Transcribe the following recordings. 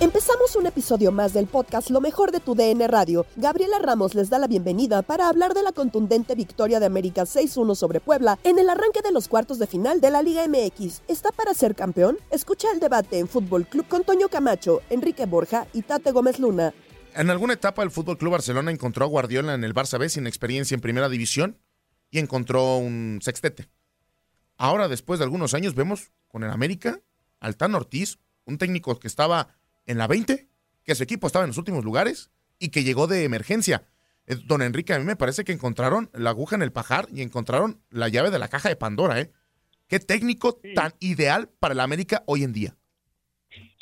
Empezamos un episodio más del podcast Lo mejor de tu DN Radio. Gabriela Ramos les da la bienvenida para hablar de la contundente victoria de América 6-1 sobre Puebla en el arranque de los cuartos de final de la Liga MX. ¿Está para ser campeón? Escucha el debate en Fútbol Club con Toño Camacho, Enrique Borja y Tate Gómez Luna. En alguna etapa el Fútbol Club Barcelona encontró a Guardiola en el Barça B sin experiencia en primera división y encontró un sextete. Ahora, después de algunos años, vemos con el América al Tan Ortiz, un técnico que estaba en la 20, que su equipo estaba en los últimos lugares y que llegó de emergencia. Eh, Don Enrique, a mí me parece que encontraron la aguja en el pajar y encontraron la llave de la caja de Pandora, ¿eh? Qué técnico tan ideal para el América hoy en día.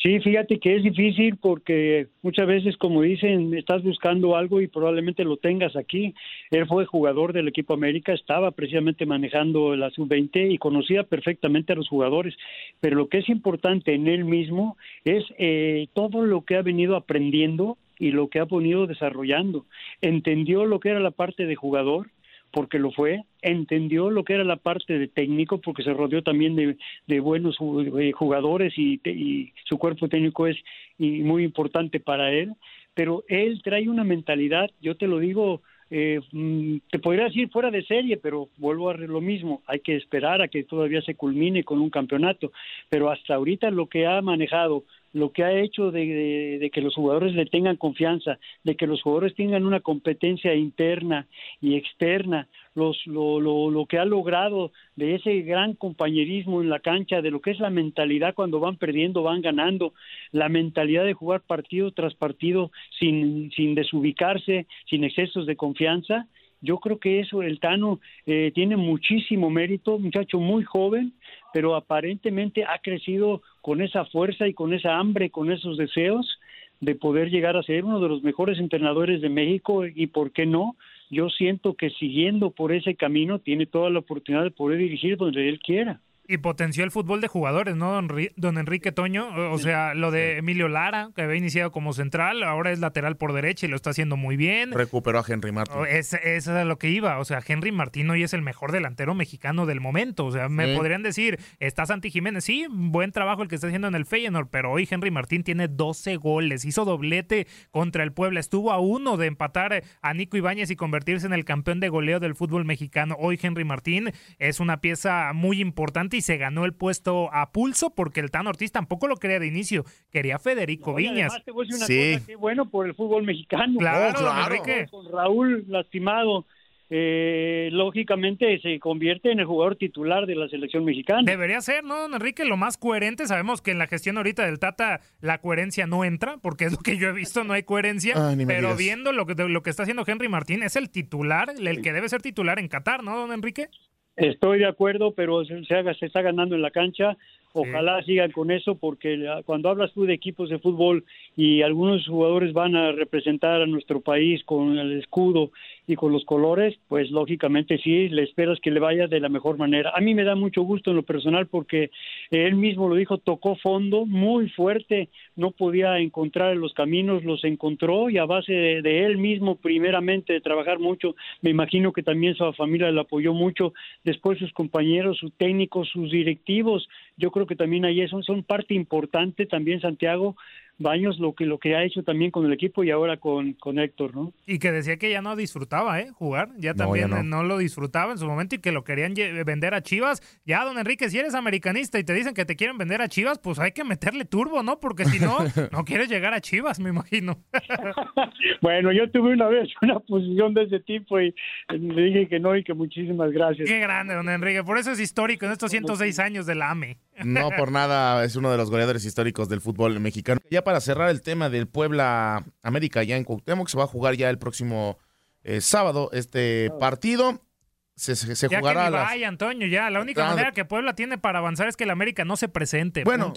Sí, fíjate que es difícil porque muchas veces, como dicen, estás buscando algo y probablemente lo tengas aquí. Él fue jugador del equipo América, estaba precisamente manejando la sub-20 y conocía perfectamente a los jugadores. Pero lo que es importante en él mismo es eh, todo lo que ha venido aprendiendo y lo que ha venido desarrollando. Entendió lo que era la parte de jugador, porque lo fue, entendió lo que era la parte de técnico, porque se rodeó también de, de buenos eh, jugadores y, y, su cuerpo técnico es y muy importante para él, pero él trae una mentalidad, yo te lo digo, eh, te podría decir fuera de serie, pero vuelvo a lo mismo, hay que esperar a que todavía se culmine con un campeonato, pero hasta ahorita lo que ha manejado lo que ha hecho de, de, que los jugadores le tengan confianza, de que los jugadores tengan una competencia interna y externa, los, lo, lo, lo, que ha logrado de ese gran compañerismo en la cancha, de lo que es la mentalidad cuando van perdiendo, van ganando, la mentalidad de jugar partido tras partido sin, sin desubicarse, sin excesos de confianza. Yo creo que eso, el Tano eh, tiene muchísimo mérito, muchacho muy joven, pero aparentemente ha crecido con esa fuerza y con esa hambre, con esos deseos de poder llegar a ser uno de los mejores entrenadores de México y, ¿por qué no? Yo siento que siguiendo por ese camino tiene toda la oportunidad de poder dirigir donde él quiera y potenció el fútbol de jugadores, ¿no, don, don Enrique Toño? O sea, lo de Emilio Lara, que había iniciado como central, ahora es lateral por derecha y lo está haciendo muy bien. Recuperó a Henry Martín. Eso es a lo que iba. O sea, Henry Martín hoy es el mejor delantero mexicano del momento. O sea, me podrían decir, está Santi Jiménez, sí, buen trabajo el que está haciendo en el Feyenoord, pero hoy Henry Martín tiene 12 goles, hizo doblete contra el Puebla, estuvo a uno de empatar a Nico Ibáñez y convertirse en el campeón de goleo del fútbol mexicano. Hoy Henry Martín es una pieza muy importante y se ganó el puesto a pulso porque el Tan Ortiz tampoco lo quería de inicio, quería Federico Viñas. sí. qué bueno por el fútbol mexicano. Claro, claro. Con Raúl lastimado eh, lógicamente se convierte en el jugador titular de la selección mexicana. Debería ser, ¿no, don Enrique? Lo más coherente. Sabemos que en la gestión ahorita del Tata la coherencia no entra, porque es lo que yo he visto, no hay coherencia. pero viendo lo que, lo que está haciendo Henry Martín, es el titular, el que debe ser titular en Qatar, ¿no, don Enrique? Estoy de acuerdo, pero se, está ganando en la cancha. Ojalá sigan con eso, porque cuando hablas tú de equipos de fútbol y algunos jugadores van a representar a nuestro país con el escudo y con los colores, pues lógicamente sí, le esperas que le vaya de la mejor manera. A mí me da mucho gusto en lo personal porque él mismo lo dijo, tocó fondo muy fuerte, no podía encontrar los caminos, los encontró y a base de, él mismo primeramente de trabajar mucho, me imagino que también su familia le apoyó mucho, después sus compañeros, sus técnicos, sus directivos, yo creo que también ahí son, son parte importante también Santiago Baños lo que lo que ha hecho también con el equipo y ahora con, con Héctor, ¿no? Y que decía que ya no disfrutaba, ¿eh? Jugar, ya también no. lo disfrutaba en su momento y que lo querían vender a Chivas. Ya, don Enrique, si eres americanista y te dicen que te quieren vender a Chivas, pues hay que meterle turbo, ¿no? Porque si no, no quieres llegar a Chivas, me imagino. bueno, yo tuve una vez una posición de ese tipo y le dije que no y que muchísimas gracias. Qué grande, don Enrique, por eso es histórico en estos 106 años de la AME. No por nada es uno de los goleadores históricos del fútbol mexicano. Ya para cerrar el tema del Puebla América ya en Cuauhtémoc, se va a jugar ya el próximo eh, sábado este partido. Se, se, ya jugará que vaya, Antonio, ya. La única manera que Puebla tiene para avanzar es que el América no se presente. Bueno,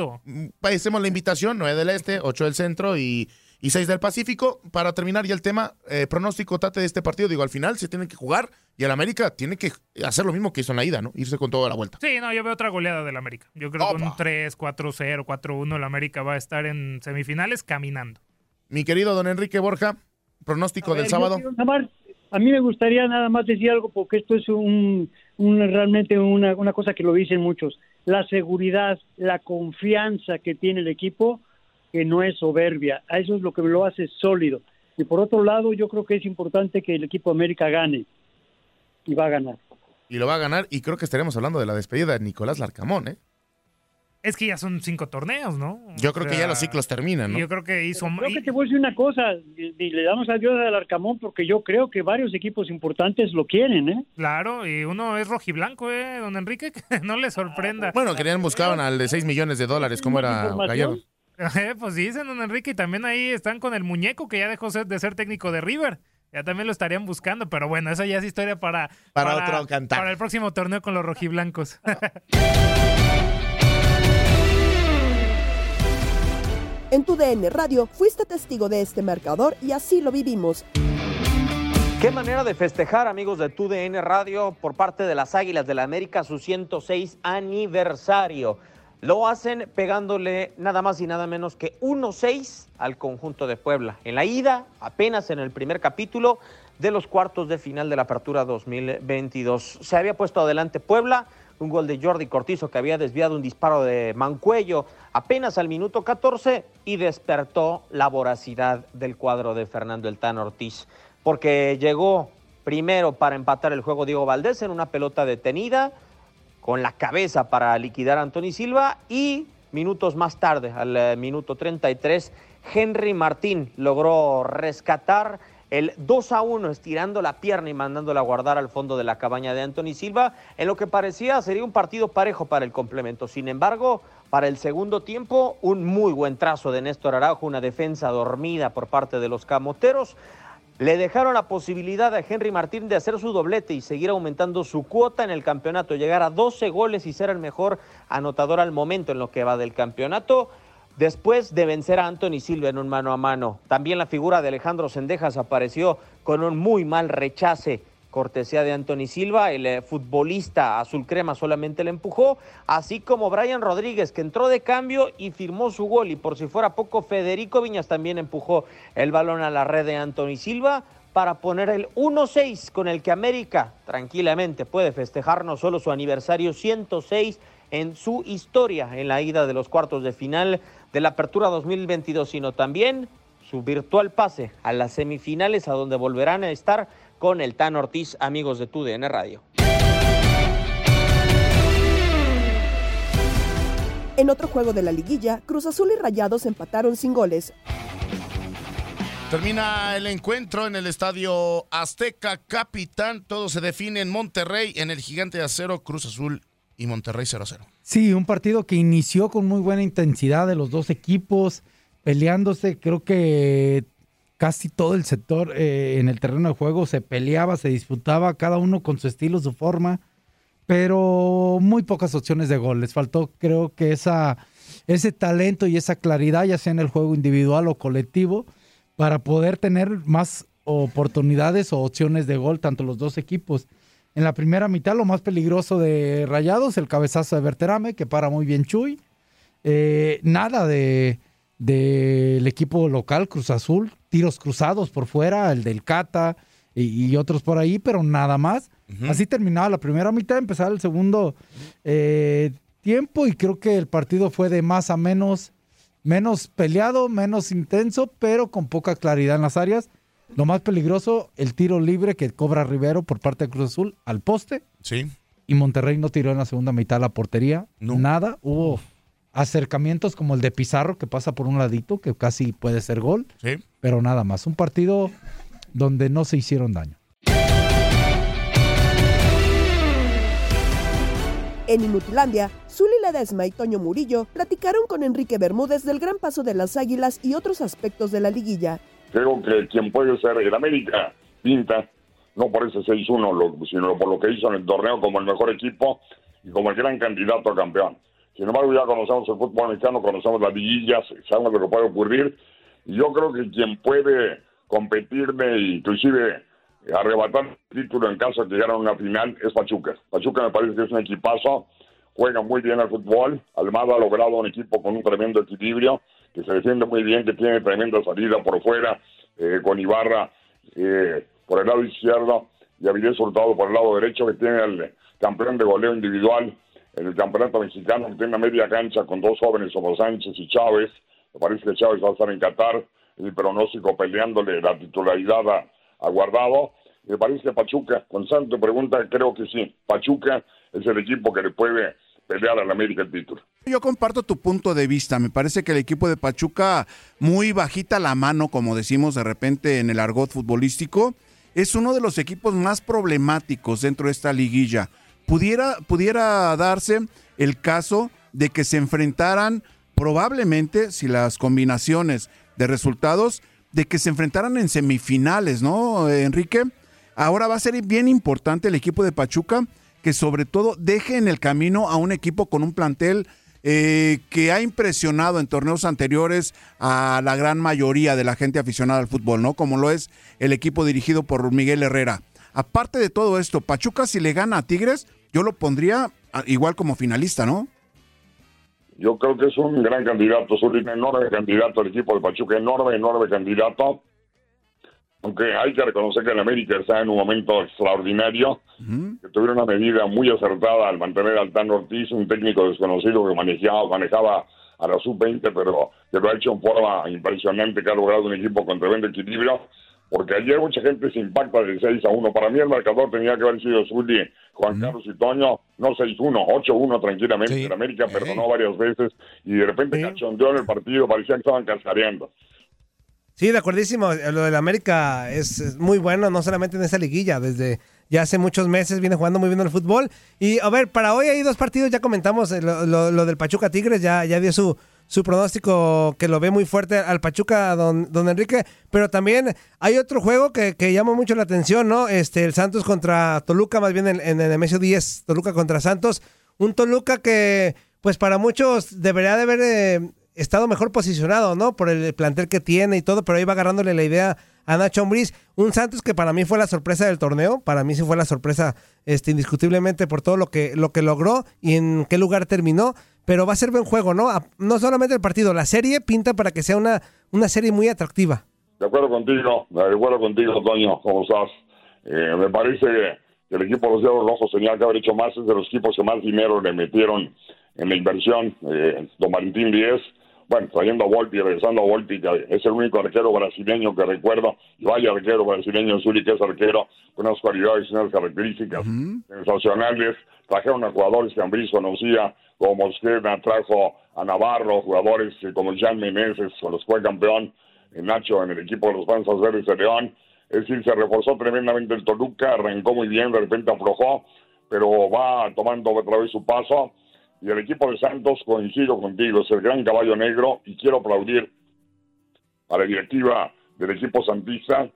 hacemos mm, la invitación, 9 del Este, 8 del Centro y y 6 del Pacífico. Para terminar ya el tema, eh, pronóstico tate de este partido. Digo, al final se tienen que jugar y el América tiene que hacer lo mismo que hizo en la ida, ¿no? Irse con toda la vuelta. Sí, no, yo veo otra goleada del América. Yo creo que con un 3, 4-0, 4-1 el América va a estar en semifinales caminando. Mi querido don Enrique Borja, pronóstico del sábado. a mí me gustaría nada más decir algo porque esto es un, realmente una, una cosa que lo dicen muchos. La seguridad, la confianza que tiene el equipo que no es soberbia. A eso es lo que lo hace sólido. Y por otro lado, yo creo que es importante que el equipo América gane. Y va a ganar. Y lo va a ganar. Y creo que estaremos hablando de la despedida de Nicolás Larcamón, ¿eh? Es que ya son cinco torneos, ¿no? Yo creo que ya los ciclos terminan, ¿no? Yo creo que hizo... Creo que te voy a decir una cosa, y, le damos adiós al Arcamón porque yo creo que varios equipos importantes lo quieren, ¿eh? Claro, y uno es rojiblanco, ¿eh? Don Enrique, que no le sorprenda. Bueno, querían buscar al de 6 millones de dólares, como era Gallardo. pues dicen, don Enrique, y también ahí están con el muñeco que ya dejó de ser técnico de River. Ya también lo estarían buscando, pero bueno, esa ya es historia para, para, otro cantar. Para el próximo torneo con los rojiblancos. en tu DN Radio fuiste testigo de este marcador y así lo vivimos. Qué manera de festejar, amigos de tu DN Radio, por parte de las Águilas de la América, su 106 aniversario. Lo hacen pegándole nada más y nada menos que 1-6 al conjunto de Puebla. En la ida, apenas en el primer capítulo de los cuartos de final de la Apertura 2022. Se había puesto adelante Puebla, un gol de Jordi Cortizo que había desviado un disparo de Mancuello apenas al minuto 14 y despertó la voracidad del cuadro de Fernando El Ortiz, porque llegó primero para empatar el juego Diego Valdés en una pelota detenida con la cabeza para liquidar a Anthony Silva y minutos más tarde, al eh, minuto 33, Henry Martín logró rescatar el 2 a 1 estirando la pierna y mandándola a guardar al fondo de la cabaña de Anthony Silva, en lo que parecía sería un partido parejo para el complemento. Sin embargo, para el segundo tiempo, un muy buen trazo de Néstor Araujo, una defensa dormida por parte de los camoteros le dejaron la posibilidad a Henry Martín de hacer su doblete y seguir aumentando su cuota en el campeonato, llegar a 12 goles y ser el mejor anotador al momento en lo que va del campeonato. Después de vencer a Anthony Silva en un mano a mano, también la figura de Alejandro Sendejas apareció con un muy mal rechace cortesía de Anthony Silva, el eh, futbolista azul crema solamente le empujó, así como Brian Rodríguez, que entró de cambio y firmó su gol, y por si fuera poco, Federico Viñas también empujó el balón a la red de Anthony Silva para poner el 1-6 con el que América tranquilamente puede festejar no solo su aniversario 106 en su historia en la ida de los cuartos de final de la Apertura 2022, sino también su virtual pase a las semifinales a donde volverán a estar con el Tan Ortiz, amigos de TUDN Radio. En otro juego de la liguilla, Cruz Azul y Rayados empataron sin goles. Termina el encuentro en el estadio Azteca Capitán. Todo se define en Monterrey, en el Gigante de Acero, Cruz Azul y Monterrey 0-0. Sí, un partido que inició con muy buena intensidad de los dos equipos, peleándose. Creo que casi todo el sector eh, en el terreno de juego se peleaba, se disputaba, cada uno con su estilo, su forma, pero muy pocas opciones de gol. Les faltó, creo que esa, ese talento y esa claridad, ya sea en el juego individual o colectivo para poder tener más oportunidades o opciones de gol, tanto los dos equipos. En la primera mitad, lo más peligroso de Rayados, el cabezazo de Berterame, que para muy bien Chuy. Eh, nada de del equipo local, Cruz Azul, tiros cruzados por fuera, el del Cata y, otros por ahí, pero nada más. Así terminaba la primera mitad, empezaba el segundo eh, tiempo y creo que el partido fue de más a menos menos peleado, menos intenso, pero con poca claridad en las áreas. Lo más peligroso, el tiro libre que cobra Rivero por parte de Cruz Azul al poste. Sí. Y Monterrey no tiró en la segunda mitad la portería. Nada. Hubo acercamientos como el de Pizarro que pasa por un ladito, que casi puede ser gol. Sí. Pero nada más. Un partido donde no se hicieron daño. En Inutilandia, Zuli Ledesma y Toño Murillo platicaron con Enrique Bermúdez del gran paso de las Águilas y otros aspectos de la liguilla. Creo que quien puede ser el América pinta, no por ese 6-1, sino por lo que hizo en el torneo como el mejor equipo y como el gran candidato a campeón. Sin embargo, ya conocemos el fútbol mexicano, conocemos las liguillas, sabemos lo que puede ocurrir. Y yo creo que quien puede competirme e inclusive arrebatar el título en caso de que llegara a una final es Pachuca. Pachuca me parece que es un equipazo juega muy bien al fútbol. Almada ha logrado un equipo con un tremendo equilibrio, que se defiende muy bien, que tiene tremenda salida por fuera, eh, con Ibarra eh, por el lado izquierdo y Avilés Hurtado por el lado derecho, que tiene el campeón de goleo individual en el campeonato mexicano, que tiene una media cancha con dos jóvenes como Sánchez y Chávez. Me parece que Chávez va a estar en Qatar, el pronóstico peleándole la titularidad a, a Guardado. Me parece Pachuca, con Santo pregunta, creo que sí. Pachuca es el equipo que le puede pelear al América el título. Yo comparto tu punto de vista. Me parece que el equipo de Pachuca, muy bajita la mano, como decimos de repente en el argot futbolístico, es uno de los equipos más problemáticos dentro de esta liguilla. Pudiera, pudiera darse el caso de que se enfrentaran probablemente, si las combinaciones de resultados, de que se enfrentaran en semifinales, ¿no, Enrique? Ahora va a ser bien importante el equipo de Pachuca que sobre todo deje en el camino a un equipo con un plantel eh, que ha impresionado en torneos anteriores a la gran mayoría de la gente aficionada al fútbol, ¿no? Como lo es el equipo dirigido por Miguel Herrera. Aparte de todo esto, Pachuca si le gana a Tigres, yo lo pondría igual como finalista, ¿no? Yo creo que es un gran candidato, es un enorme candidato el equipo de Pachuca, enorme, enorme candidato. Aunque hay que reconocer que el América está en un momento extraordinario, que tuvieron una medida muy acertada al mantener al Tano Ortiz, un técnico desconocido que manejaba, manejaba a la sub-20, pero que lo ha hecho en forma impresionante, que ha logrado un equipo con tremendo equilibrio, porque ayer mucha gente se impacta de 6 a 1. Para mí el marcador tenía que haber sido Zuli, Juan Carlos y Toño, no 6-1, 8-1 tranquilamente. El América perdonó varias veces y de repente cachondeó en el partido, parecía que estaban cascareando. Sí, de acuerdísimo. Lo del América es, muy bueno, no solamente en esa liguilla, desde ya hace muchos meses viene jugando muy bien el fútbol. Y a ver, para hoy hay dos partidos, ya comentamos eh, lo, del Pachuca Tigres, ya, ya dio su, su pronóstico que lo ve muy fuerte al Pachuca, don, don Enrique, pero también hay otro juego que, llama mucho la atención, ¿no? Este, el Santos contra Toluca, más bien en, en el Nemesio 10, Toluca contra Santos. Un Toluca que, pues para muchos debería de haber eh, estado mejor posicionado, ¿no? Por el plantel que tiene y todo, pero ahí va agarrándole la idea a Nacho Ambriz. Un Santos que para mí fue la sorpresa del torneo, para mí sí fue la sorpresa este, indiscutiblemente por todo lo que, lo que logró y en qué lugar terminó, pero va a ser buen juego, ¿no? No solamente el partido, la serie pinta para que sea una, una serie muy atractiva. De acuerdo contigo, de acuerdo contigo, Toño, ¿cómo estás? Eh, me parece que el equipo de los Diablos Rojos tenía que haber hecho más, es de los equipos que más dinero le metieron en la inversión. Eh, Don Valentín 10 bueno, trayendo a Volpi, regresando a Volpi, que es el único arquero brasileño que recuerdo, y vaya arquero brasileño Zuli, que es arquero, con unas cualidades y unas características sensacionales. Trajeron a jugadores que Ambris conocía, como Mosquera, trajo a Navarro, jugadores eh, como Jean Meneses, con los fue campeón, Nacho en el equipo de los Panzas Verdes de León. Es decir, se reforzó tremendamente el Toluca, arrancó muy bien, de repente aflojó, pero va tomando otra vez su paso. Y el equipo de Santos, coincido contigo, es el gran caballo negro y quiero aplaudir a la directiva del equipo santista,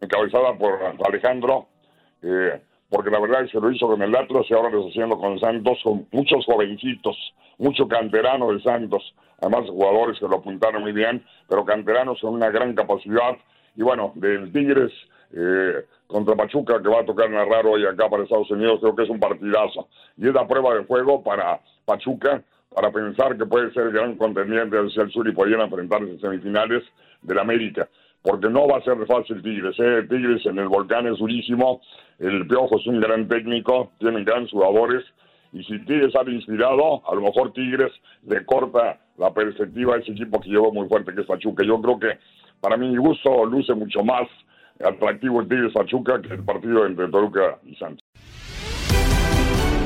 encabezada por Alejandro, eh, porque la verdad que lo hizo con el Atlas y ahora lo está haciendo con Santos, con muchos jovencitos, mucho canterano de Santos, además jugadores que lo apuntaron muy bien, pero canteranos con una gran capacidad. Y bueno, del Tigres eh, contra Pachuca, que va a tocar narrar hoy acá para Estados Unidos, creo que es un partidazo. Y es la prueba de fuego para Pachuca, para pensar que puede ser el gran contendiente hacia el sur y podrían enfrentarse en semifinales del América. Porque no va a ser fácil Tigres. ¿eh? Tigres en el volcán es durísimo. El Piojo es un gran técnico. Tienen grandes jugadores. Y si Tigres sale inspirado, a lo mejor Tigres le corta la perspectiva a ese equipo que llevó muy fuerte, que es Pachuca. Yo creo que, para mi gusto, luce mucho más atractivo el Tigres Pachuca que el partido entre Toluca y Santos.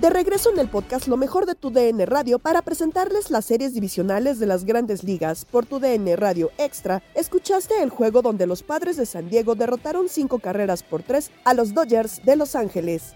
De regreso en el podcast Lo mejor de tu DN Radio para presentarles las series divisionales de las grandes ligas. Por tu DN Radio Extra, escuchaste el juego donde los padres de San Diego derrotaron cinco carreras por tres a los Dodgers de Los Ángeles.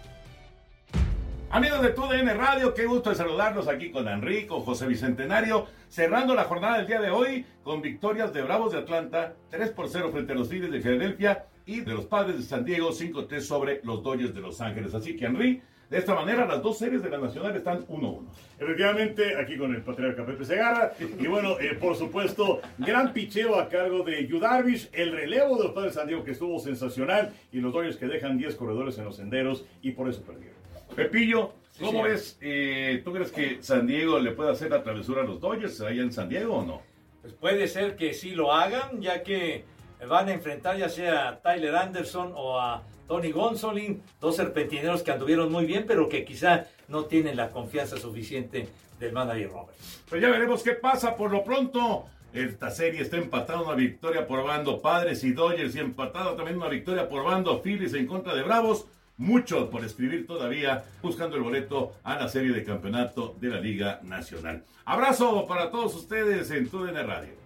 Amigos de tu DN Radio, qué gusto de saludarlos aquí con Enrico, José Bicentenario, cerrando la jornada del día de hoy con victorias de Bravos de Atlanta, 3 por 0 frente a los Tigres de Filadelfia y de los Padres de San Diego, 5-3 sobre los Dodgers de Los Ángeles. Así que, Henry, de esta manera, las dos series de la Nacional están 1-1. Efectivamente, aquí con el patriarca Pepe Segarra. Y bueno, eh, por supuesto, gran picheo a cargo de Yudarvish, el relevo de los padres de San Diego que estuvo sensacional y los Dodgers que dejan 10 corredores en los senderos y por eso perdieron. Pepillo, ¿cómo ves? Eh, ¿Tú crees que San Diego le puede hacer la travesura a los Dodgers allá en San Diego o no? Pues puede ser que sí lo hagan, ya que van a enfrentar ya sea a Tyler Anderson o a Tony Gonsolin, dos serpentineros que anduvieron muy bien, pero que quizá no tienen la confianza suficiente del manager Roberts. Pues ya veremos qué pasa. Por lo pronto, esta serie está empatada una victoria por bando Padres y Dodgers y empatada también una victoria por bando Phillies en contra de Bravos. Mucho por escribir todavía, buscando el boleto a la serie de campeonato de la Liga Nacional. Abrazo para todos ustedes en TUDN Radio.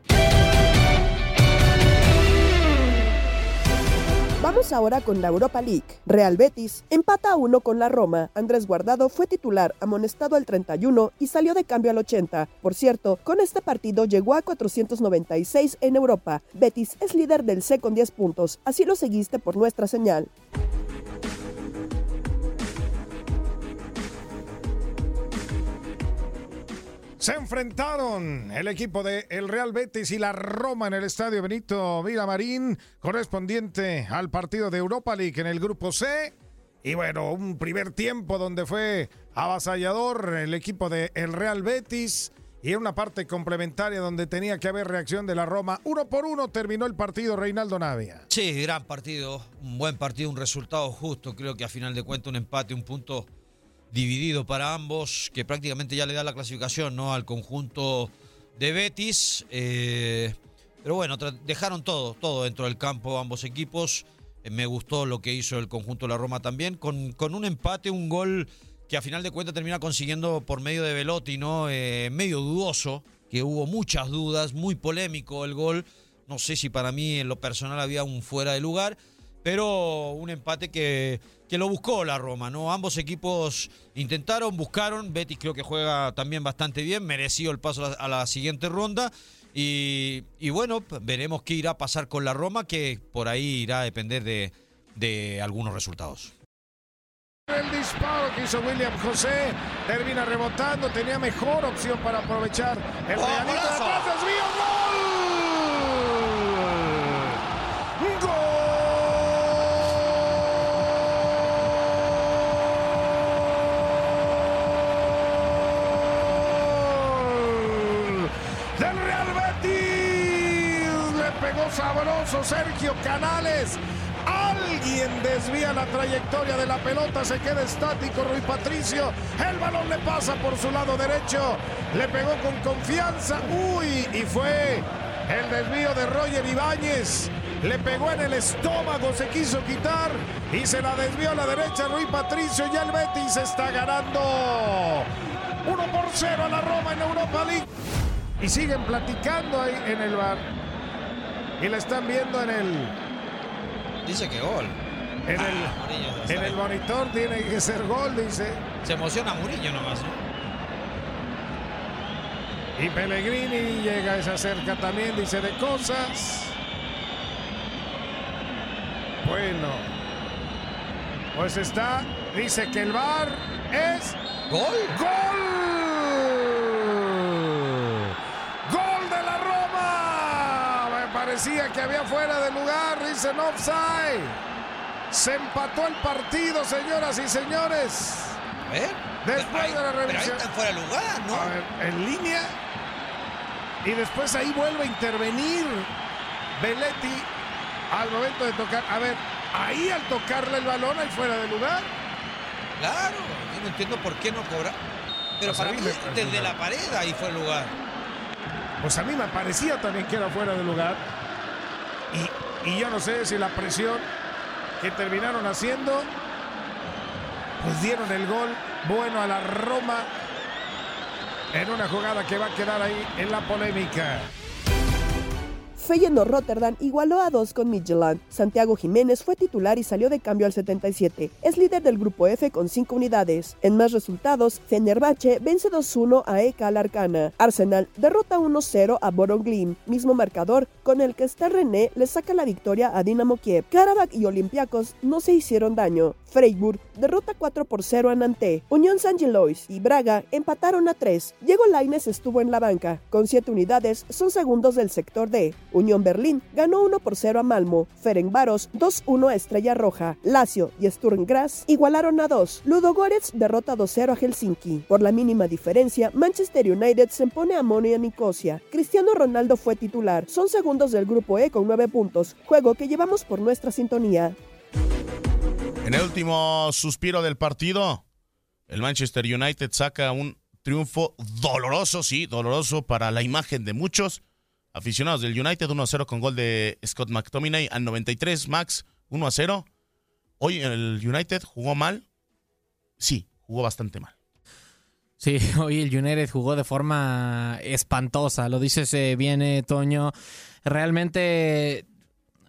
Vamos ahora con la Europa League. Real Betis empata a uno con la Roma. Andrés Guardado fue titular, amonestado al 31 y salió de cambio al 80. Por cierto, con este partido llegó a 496 en Europa. Betis es líder del C con 10 puntos. Así lo seguiste por nuestra señal. Se enfrentaron el equipo de el Real Betis y la Roma en el estadio Benito Villamarín, correspondiente al partido de Europa League en el grupo C. Y bueno, un primer tiempo donde fue avasallador el equipo de el Real Betis y en una parte complementaria donde tenía que haber reacción de la Roma. Uno por uno terminó el partido Reinaldo Navia. Sí, gran partido, un buen partido, un resultado justo. Creo que a final de cuentas un empate, un punto dividido para ambos, que prácticamente ya le da la clasificación ¿no? al conjunto de Betis. Eh, pero bueno, dejaron todo, todo dentro del campo ambos equipos. Eh, me gustó lo que hizo el conjunto de la Roma también, con, con un empate, un gol que a final de cuentas termina consiguiendo por medio de Velotti, ¿no? Eh, medio dudoso, que hubo muchas dudas, muy polémico el gol. No sé si para mí en lo personal había un fuera de lugar, pero un empate que, que lo buscó la Roma, ¿no? Ambos equipos intentaron, buscaron. Betis creo que juega también bastante bien, mereció el paso a la, a la siguiente ronda. Y, y bueno, veremos qué irá a pasar con la Roma, que por ahí irá a depender de, de algunos resultados. El disparo que hizo William José termina rebotando, tenía mejor opción para aprovechar el ¡Oh, realito de golazo! atrás, desvío, ¡Gol! ¡Gol! Del Real Betis le pegó sabroso Sergio Canales. Alguien desvía la trayectoria de la pelota, se queda estático Rui Patricio. El balón le pasa por su lado derecho, le pegó con confianza. Uy, y fue el desvío de Roger Ibáñez. Le pegó en el estómago, se quiso quitar y se la desvió a la derecha Rui Patricio. Ya el Betis está ganando 1 por 0 a la Roma en Europa League. Y siguen platicando ahí en el bar. Y la están viendo en el Dice que gol. en el, Ah, Murillo, en el monitor tiene que ser gol, dice. Se emociona Murillo nomás, ¿no? Y Pellegrini llega, se acerca también, dice de cosas. Bueno, pues está, dice que el bar es. ¡Gol! ¡Gol de la Parecía que había fuera de lugar, dicen offside. Se empató el partido, señoras y señores. A ver. Después Ahí- de la pero ahí revisión. fuera de lugar, ¿no? A ver, en línea. Y después ahí vuelve a intervenir Belletti al momento de tocar. A ver, ahí al tocarle el balón, ahí fuera de lugar. Claro, yo no entiendo por qué no cobra. Pero Pues para mí desde la pared ahí fue el lugar. Pues a mí me parecía también que era fuera de lugar. Y, yo no sé si la presión que terminaron haciendo, pues dieron el gol bueno a la Roma en una jugada que va a quedar ahí en la polémica. Feyenoord Rotterdam igualó a 2 con Midtjylland. Santiago Jiménez fue titular y salió de cambio al 77. Es líder del grupo F con 5 unidades. En más resultados, Fenerbahce vence 2-1 a Eka Larcana. Arsenal derrota 1-0 a Boroglim, mismo marcador con el que Star René le saca la victoria a Dinamo Kiev. Karabakh y Olympiacos no se hicieron daño. Freiburg derrota 4 por 0 a Nantes. Unión San Gilois y Braga empataron a 3. Diego Lainez estuvo en la banca. Con 7 unidades son segundos del sector D. Unión Berlín ganó 1 por 0 a Malmo. Ferencváros 2-1 a Estrella Roja. Lazio y Sturm Graz igualaron a 2. Ludo Goretz derrota 2-0 a Helsinki. Por la mínima diferencia, Manchester United se impone a Monia Nicosia. Cristiano Ronaldo fue titular. Son segundos del grupo E con 9 puntos. Juego que llevamos por nuestra sintonía. En el último suspiro del partido, el Manchester United saca un triunfo doloroso, sí, doloroso para la imagen de muchos aficionados del United, 1-0 con gol de Scott McTominay al 93, Max 1-0. Hoy el United jugó mal, sí, jugó bastante mal. Sí, hoy el United jugó de forma espantosa, lo dices eh, bien, eh, Toño. Realmente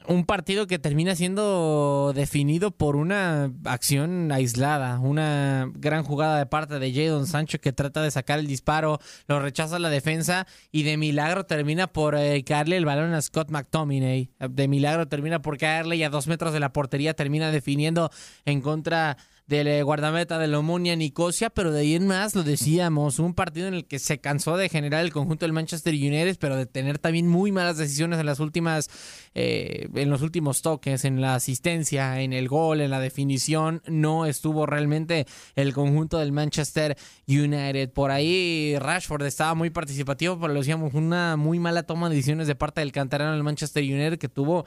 un partido que termina siendo definido por una acción aislada, una gran jugada de parte de Jadon Sancho que trata de sacar el disparo, lo rechaza la defensa y de milagro termina por eh, caerle el balón a Scott McTominay. De milagro termina por caerle y a dos metros de la portería termina definiendo en contra del eh, guardameta de la Omonia Nicosia, pero de ahí en más lo decíamos, un partido en el que se cansó de generar el conjunto del Manchester United, pero de tener también muy malas decisiones en las últimas, eh, en los últimos toques, en la asistencia, en el gol, en la definición, no estuvo realmente el conjunto del Manchester United. Por ahí Rashford estaba muy participativo, pero lo decíamos, una muy mala toma de decisiones de parte del canterano del Manchester United que tuvo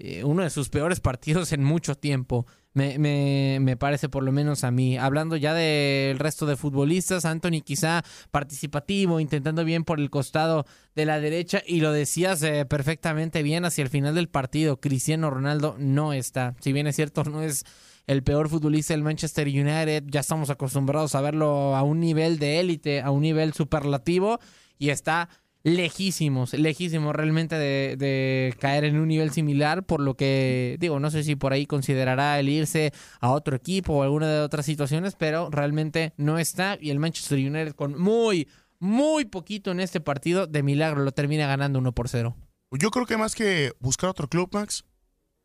eh, uno de sus peores partidos en mucho tiempo. Me, me, me, parece por lo menos a mí. Hablando ya del resto de futbolistas, Anthony quizá participativo, intentando bien por el costado de la derecha y lo decías eh, perfectamente bien hacia el final del partido. Cristiano Ronaldo no está. Si bien es cierto, no es el peor futbolista del Manchester United, ya estamos acostumbrados a verlo a un nivel de élite, a un nivel superlativo y está lejísimos, lejísimos realmente de, de, caer en un nivel similar, por lo que digo, no sé si por ahí considerará el irse a otro equipo o alguna de otras situaciones, pero realmente no está y el Manchester United con muy, muy poquito en este partido, de milagro lo termina ganando 1 por 0. Yo creo que más que buscar otro club, Max,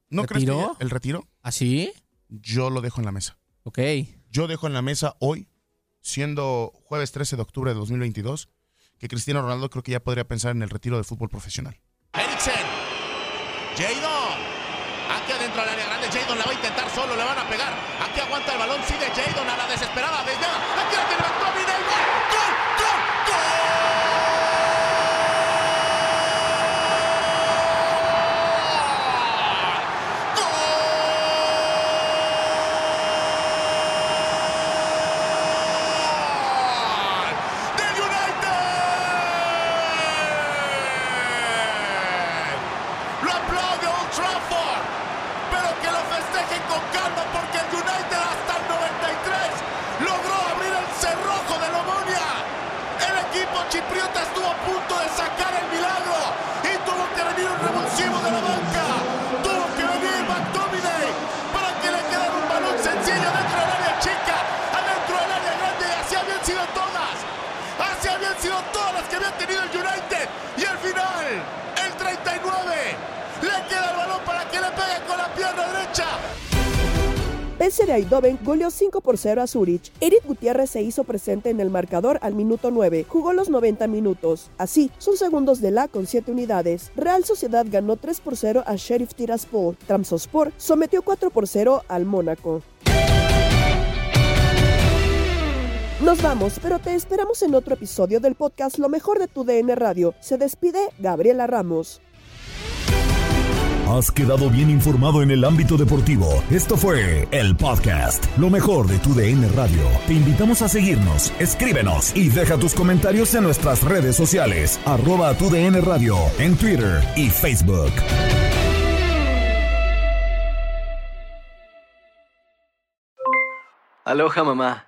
¿no ¿Retiró? crees que el retiro? ¿Así? Yo lo dejo en la mesa. Ok. Yo dejo en la mesa hoy, siendo jueves 13 de octubre de 2022, que Cristiano Ronaldo creo que ya podría pensar en el retiro del fútbol profesional. Eriksen. Jadon. Aquí adentro del área grande. Jadon la va a intentar solo. Le van a pegar. Aquí aguanta el balón. Sigue Jadon a la desesperada. Desde aquí la tiene McTominay. ¡Gol! ¡Del United! Lo aplaude Old Trafford, pero que lo festejen con calma porque el United hasta el 93 logró abrir el cerrojo de Lomonia. El equipo chipriota estuvo a punto de sacar el milagro y tuvo que venir un revulsivo de la banca. Tuvo que venir McTominay para que le quedara un balón sencillo dentro del área chica, adentro del área grande y así habían sido todas. Así habían sido todas las que había tenido el United. Y al final, el 39, le queda el balón para que le pegue con la pierna derecha. PSV Eindhoven goleó 5 por 0 a Zurich. Eric Gutiérrez se hizo presente en el marcador al minuto 9. Jugó los 90 minutos. Así, son segundos de la con 7 unidades. Real Sociedad ganó 3 por 0 a Sheriff Tiraspol. Trabzonspor sometió 4 por 0 al Mónaco. Nos vamos, pero te esperamos en otro episodio del podcast Lo mejor de tu DN Radio. Se despide Gabriela Ramos. Has quedado bien informado en el ámbito deportivo. Esto fue el podcast, lo mejor de tu DN Radio. Te invitamos a seguirnos, escríbenos y deja tus comentarios en nuestras redes sociales, arroba tu DN Radio, en Twitter y Facebook. Aloha mamá,